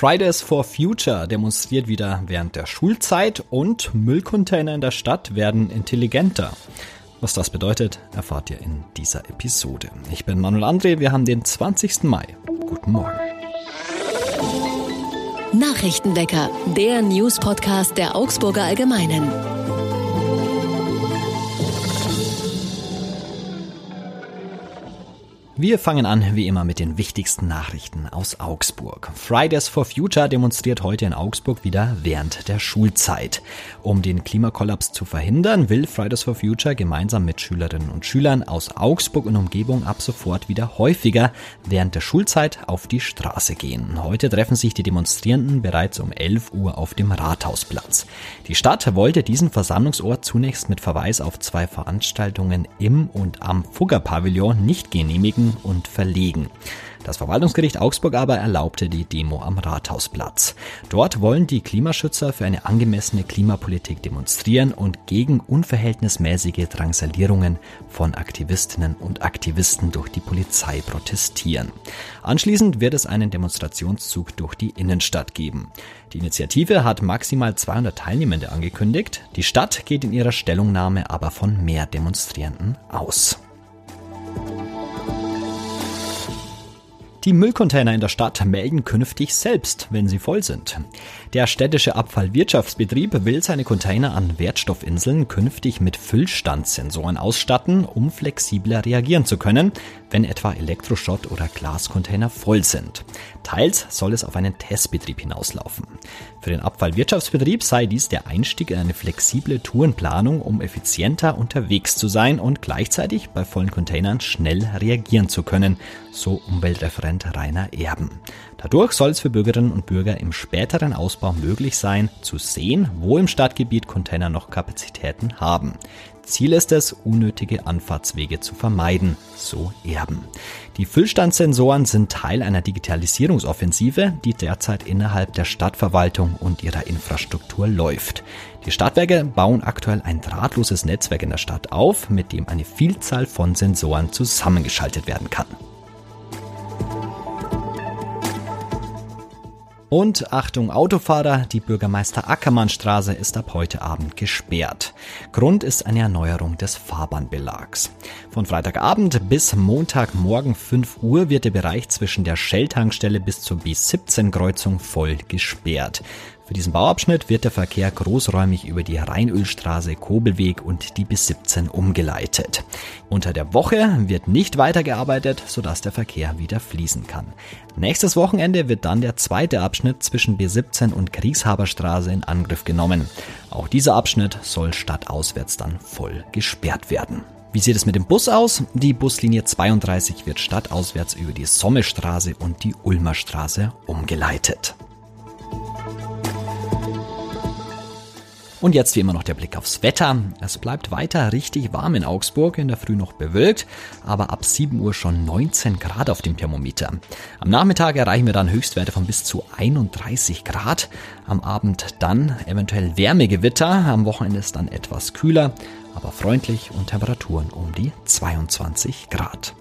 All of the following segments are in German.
Fridays for Future demonstriert wieder während der Schulzeit und Müllcontainer in der Stadt werden intelligenter. Was das bedeutet, erfahrt ihr in dieser Episode. Ich bin Manuel André, wir haben den 20. Mai. Guten Morgen. Nachrichtenwecker, der News-Podcast der Augsburger Allgemeinen. Wir fangen an, wie immer, mit den wichtigsten Nachrichten aus Augsburg. Fridays for Future demonstriert heute in Augsburg wieder während der Schulzeit. Um den Klimakollaps zu verhindern, will Fridays for Future gemeinsam mit Schülerinnen und Schülern aus Augsburg und Umgebung ab sofort wieder häufiger während der Schulzeit auf die Straße gehen. Heute treffen sich die Demonstrierenden bereits um 11 Uhr auf dem Rathausplatz. Die Stadt wollte diesen Versammlungsort zunächst mit Verweis auf zwei Veranstaltungen im und am Fugger-Pavillon nicht genehmigen und verlegen. Das Verwaltungsgericht Augsburg aber erlaubte die Demo am Rathausplatz. Dort wollen die Klimaschützer für eine angemessene Klimapolitik demonstrieren und gegen unverhältnismäßige Drangsalierungen von Aktivistinnen und Aktivisten durch die Polizei protestieren. Anschließend wird es einen Demonstrationszug durch die Innenstadt geben. Die Initiative hat maximal 200 Teilnehmende angekündigt. Die Stadt geht in ihrer Stellungnahme aber von mehr Demonstrierenden aus. Die Müllcontainer in der Stadt melden künftig selbst, wenn sie voll sind. Der städtische Abfallwirtschaftsbetrieb will seine Container an Wertstoffinseln künftig mit Füllstandsensoren ausstatten, um flexibler reagieren zu können, wenn etwa Elektroschrott oder Glascontainer voll sind. Teils soll es auf einen Testbetrieb hinauslaufen. Für den Abfallwirtschaftsbetrieb sei dies der Einstieg in eine flexible Tourenplanung, um effizienter unterwegs zu sein und gleichzeitig bei vollen Containern schnell reagieren zu können, so Umweltreferent Rainer Erben. Dadurch soll es für Bürgerinnen und Bürger im späteren Ausbau möglich sein, zu sehen, wo im Stadtgebiet Container noch Kapazitäten haben. Ziel ist es, unnötige Anfahrtswege zu vermeiden, so Erben. Die Füllstandsensoren sind Teil einer Digitalisierungsoffensive, die derzeit innerhalb der Stadtverwaltung und ihrer Infrastruktur läuft. Die Stadtwerke bauen aktuell ein drahtloses Netzwerk in der Stadt auf, mit dem eine Vielzahl von Sensoren zusammengeschaltet werden kann. Und Achtung Autofahrer, die Bürgermeister Ackermannstraße ist ab heute Abend gesperrt. Grund ist eine Erneuerung des Fahrbahnbelags. Von Freitagabend bis Montagmorgen 5 Uhr wird der Bereich zwischen der Shell-Tankstelle bis zur B17-Kreuzung voll gesperrt. Für diesen Bauabschnitt wird der Verkehr großräumig über die Rheinölstraße, Kobelweg und die bis 17 umgeleitet. Unter der Woche wird nicht weitergearbeitet, sodass der Verkehr wieder fließen kann. Nächstes Wochenende wird dann der zweite Abschnitt zwischen B17 und Kriegshaberstraße in Angriff genommen. Auch dieser Abschnitt soll stadtauswärts dann voll gesperrt werden. Wie sieht es mit dem Bus aus? Die Buslinie 32 wird stadtauswärts über die Sommestraße und die Ulmer Straße umgeleitet. Und jetzt wie immer noch der Blick aufs Wetter. Es bleibt weiter richtig warm in Augsburg, in der Früh noch bewölkt, aber ab 7 Uhr schon 19 Grad auf dem Thermometer. Am Nachmittag erreichen wir dann Höchstwerte von bis zu 31 Grad. Am Abend dann eventuell Wärmegewitter, am Wochenende ist dann etwas kühler, aber freundlich und Temperaturen um die 22 Grad.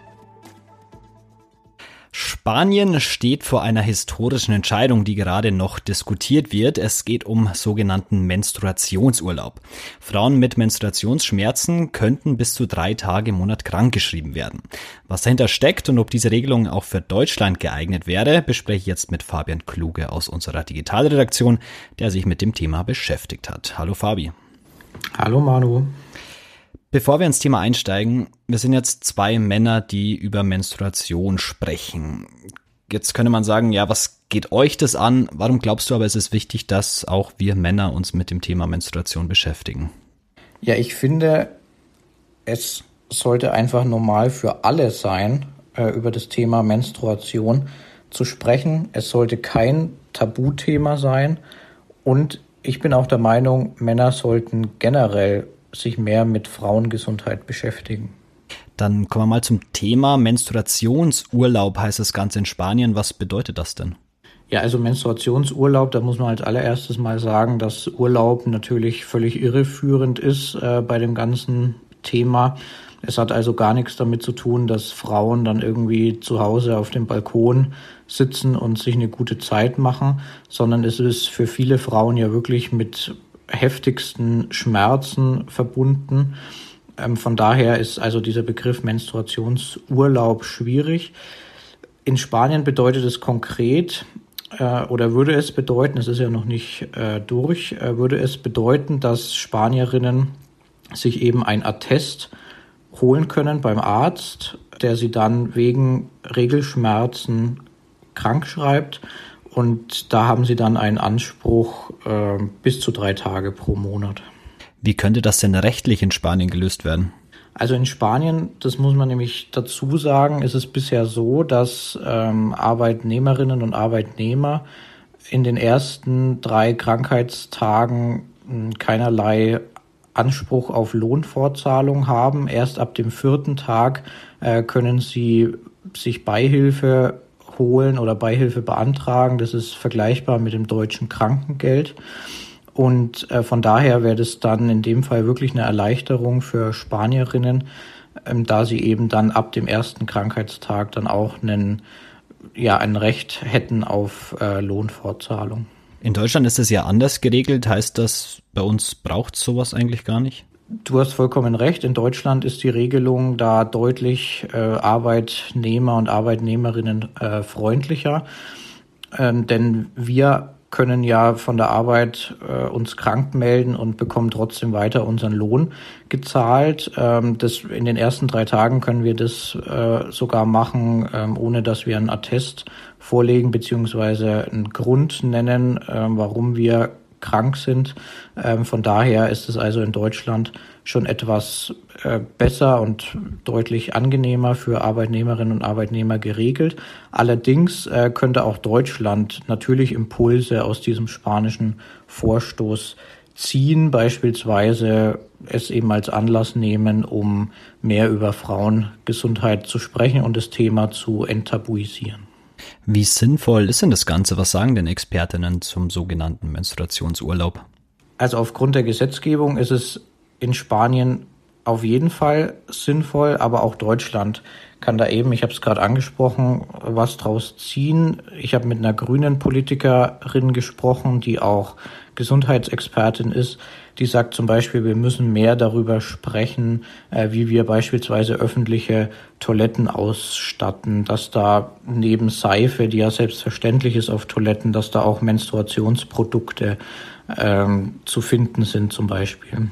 Spanien steht vor einer historischen Entscheidung, die gerade noch diskutiert wird. Es geht um sogenannten Menstruationsurlaub. Frauen mit Menstruationsschmerzen könnten bis zu drei Tage im Monat krankgeschrieben werden. Was dahinter steckt und ob diese Regelung auch für Deutschland geeignet wäre, bespreche ich jetzt mit Fabian Kluge aus unserer Digitalredaktion, der sich mit dem Thema beschäftigt hat. Hallo Fabi. Hallo Manu. Bevor wir ins Thema einsteigen, wir sind jetzt zwei Männer, die über Menstruation sprechen. Jetzt könnte man sagen, ja, was geht euch das an? Warum glaubst du aber, es ist wichtig, dass auch wir Männer uns mit dem Thema Menstruation beschäftigen? Ja, ich finde, es sollte einfach normal für alle sein, äh, über das Thema Menstruation zu sprechen. Es sollte kein Tabuthema sein. Und ich bin auch der Meinung, Männer sollten generell sich mehr mit Frauengesundheit beschäftigen. Dann kommen wir mal zum Thema Menstruationsurlaub heißt das Ganze in Spanien. Was bedeutet das denn? Ja, also Menstruationsurlaub, da muss man als allererstes mal sagen, dass Urlaub natürlich völlig irreführend ist äh, bei dem ganzen Thema. Es hat also gar nichts damit zu tun, dass Frauen dann irgendwie zu Hause auf dem Balkon sitzen und sich eine gute Zeit machen, sondern es ist für viele Frauen ja wirklich mit heftigsten Schmerzen verbunden. Ähm, von daher ist also dieser Begriff Menstruationsurlaub schwierig. In Spanien bedeutet es konkret, äh, oder würde es bedeuten, es ist ja noch nicht äh, durch, äh, würde es bedeuten, dass Spanierinnen sich eben ein Attest holen können beim Arzt, der sie dann wegen Regelschmerzen krank schreibt. Und da haben sie dann einen Anspruch äh, bis zu drei Tage pro Monat. Wie könnte das denn rechtlich in Spanien gelöst werden? Also in Spanien, das muss man nämlich dazu sagen, ist es bisher so, dass ähm, Arbeitnehmerinnen und Arbeitnehmer in den ersten drei Krankheitstagen hm, keinerlei Anspruch auf Lohnfortzahlung haben. Erst ab dem vierten Tag äh, können sie sich Beihilfe holen oder Beihilfe beantragen. Das ist vergleichbar mit dem deutschen Krankengeld. Und äh, von daher wäre das dann in dem Fall wirklich eine Erleichterung für Spanierinnen, ähm, da sie eben dann ab dem ersten Krankheitstag dann auch einen, ja, ein Recht hätten auf äh, Lohnfortzahlung. In Deutschland ist es ja anders geregelt. Heißt das, bei uns braucht sowas eigentlich gar nicht? Du hast vollkommen recht. In Deutschland ist die Regelung da deutlich äh, Arbeitnehmer und Arbeitnehmerinnen äh, freundlicher. Ähm, denn wir können ja von der Arbeit äh, uns krank melden und bekommen trotzdem weiter unseren Lohn gezahlt. Ähm, das, in den ersten drei Tagen können wir das äh, sogar machen, ähm, ohne dass wir einen Attest vorlegen beziehungsweise einen Grund nennen, ähm, warum wir krank sind. Ähm, von daher ist es also in Deutschland schon etwas äh, besser und deutlich angenehmer für Arbeitnehmerinnen und Arbeitnehmer geregelt. Allerdings äh, könnte auch Deutschland natürlich Impulse aus diesem spanischen Vorstoß ziehen, beispielsweise es eben als Anlass nehmen, um mehr über Frauengesundheit zu sprechen und das Thema zu enttabuisieren. Wie sinnvoll ist denn das Ganze? Was sagen denn Expertinnen zum sogenannten Menstruationsurlaub? Also aufgrund der Gesetzgebung ist es in Spanien auf jeden Fall sinnvoll, aber auch Deutschland kann da eben, ich habe es gerade angesprochen, was draus ziehen. Ich habe mit einer grünen Politikerin gesprochen, die auch Gesundheitsexpertin ist, die sagt zum Beispiel, wir müssen mehr darüber sprechen, äh, wie wir beispielsweise öffentliche Toiletten ausstatten, dass da neben Seife, die ja selbstverständlich ist auf Toiletten, dass da auch Menstruationsprodukte ähm, zu finden sind zum Beispiel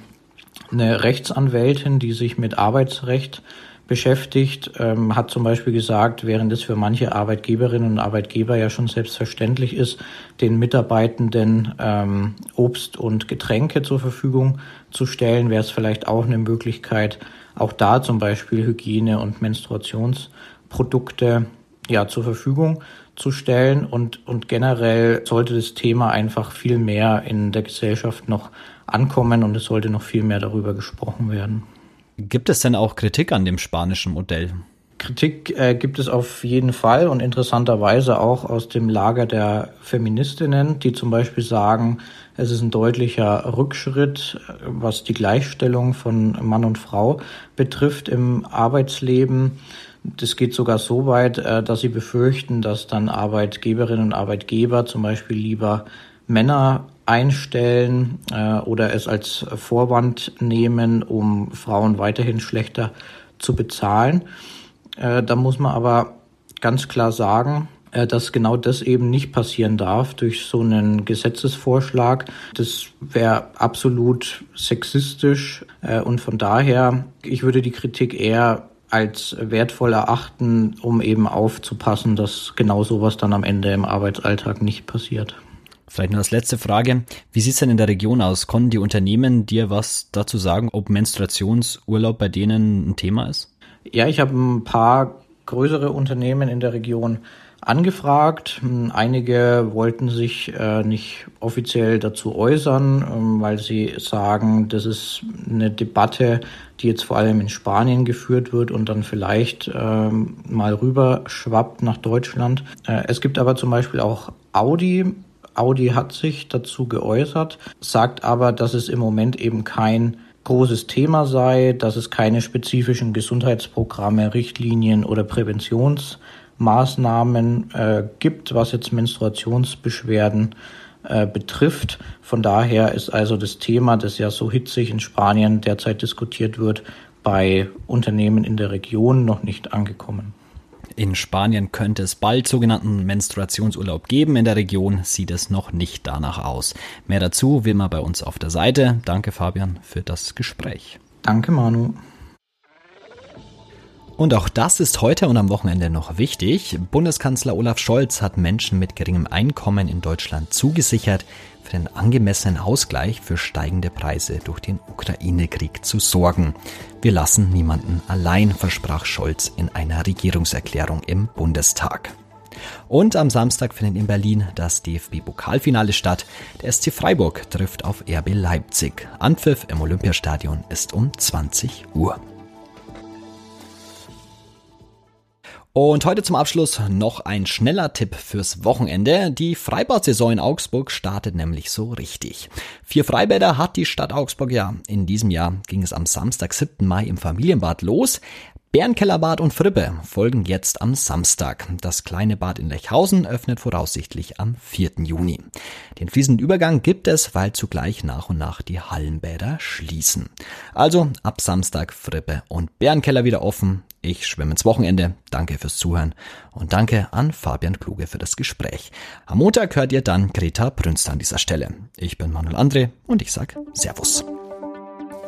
eine Rechtsanwältin, die sich mit Arbeitsrecht beschäftigt, ähm, hat zum Beispiel gesagt, während es für manche Arbeitgeberinnen und Arbeitgeber ja schon selbstverständlich ist, den Mitarbeitenden ähm, Obst und Getränke zur Verfügung zu stellen, wäre es vielleicht auch eine Möglichkeit, auch da zum Beispiel Hygiene- und Menstruationsprodukte ja zur Verfügung zu stellen. Und, und generell sollte das Thema einfach viel mehr in der Gesellschaft noch ankommen und es sollte noch viel mehr darüber gesprochen werden. Gibt es denn auch Kritik an dem spanischen Modell? Kritik äh, gibt es auf jeden Fall und interessanterweise auch aus dem Lager der Feministinnen, die zum Beispiel sagen, es ist ein deutlicher Rückschritt, was die Gleichstellung von Mann und Frau betrifft im Arbeitsleben. Das geht sogar so weit, äh, dass sie befürchten, dass dann Arbeitgeberinnen und Arbeitgeber zum Beispiel lieber Männer einstellen äh, oder es als Vorwand nehmen, um Frauen weiterhin schlechter zu bezahlen. Äh, da muss man aber ganz klar sagen, äh, dass genau das eben nicht passieren darf durch so einen Gesetzesvorschlag. Das wäre absolut sexistisch äh, und von daher, ich würde die Kritik eher als wertvoll erachten, um eben aufzupassen, dass genau sowas dann am Ende im Arbeitsalltag nicht passiert. Vielleicht noch als letzte Frage. Wie sieht es denn in der Region aus? Konnten die Unternehmen dir was dazu sagen, ob Menstruationsurlaub bei denen ein Thema ist? Ja, ich habe ein paar größere Unternehmen in der Region angefragt. Einige wollten sich äh, nicht offiziell dazu äußern, ähm, weil sie sagen, das ist eine Debatte, die jetzt vor allem in Spanien geführt wird und dann vielleicht ähm, mal rüber schwappt nach Deutschland. Äh, es gibt aber zum Beispiel auch Audi, Audi hat sich dazu geäußert, sagt aber, dass es im Moment eben kein großes Thema sei, dass es keine spezifischen Gesundheitsprogramme, Richtlinien oder Präventionsmaßnahmen äh, gibt, was jetzt Menstruationsbeschwerden äh, betrifft. Von daher ist also das Thema, das ja so hitzig in Spanien derzeit diskutiert wird, bei Unternehmen in der Region noch nicht angekommen. In Spanien könnte es bald sogenannten Menstruationsurlaub geben. In der Region sieht es noch nicht danach aus. Mehr dazu will man bei uns auf der Seite. Danke Fabian für das Gespräch. Danke Manu. Und auch das ist heute und am Wochenende noch wichtig. Bundeskanzler Olaf Scholz hat Menschen mit geringem Einkommen in Deutschland zugesichert, für den angemessenen Ausgleich für steigende Preise durch den Ukraine-Krieg zu sorgen. Wir lassen niemanden allein, versprach Scholz in einer Regierungserklärung im Bundestag. Und am Samstag findet in Berlin das DFB-Pokalfinale statt. Der SC Freiburg trifft auf RB Leipzig. Anpfiff im Olympiastadion ist um 20 Uhr. Und heute zum Abschluss noch ein schneller Tipp fürs Wochenende. Die Freibad-Saison in Augsburg startet nämlich so richtig. Vier Freibäder hat die Stadt Augsburg ja. In diesem Jahr ging es am Samstag, 7. Mai im Familienbad los. Bärenkellerbad und Frippe folgen jetzt am Samstag. Das kleine Bad in Lechhausen öffnet voraussichtlich am 4. Juni. Den fließenden Übergang gibt es, weil zugleich nach und nach die Hallenbäder schließen. Also ab Samstag Frippe und Bärenkeller wieder offen. Ich schwimme ins Wochenende. Danke fürs Zuhören und danke an Fabian Kluge für das Gespräch. Am Montag hört ihr dann Greta Brünster an dieser Stelle. Ich bin Manuel André und ich sag Servus.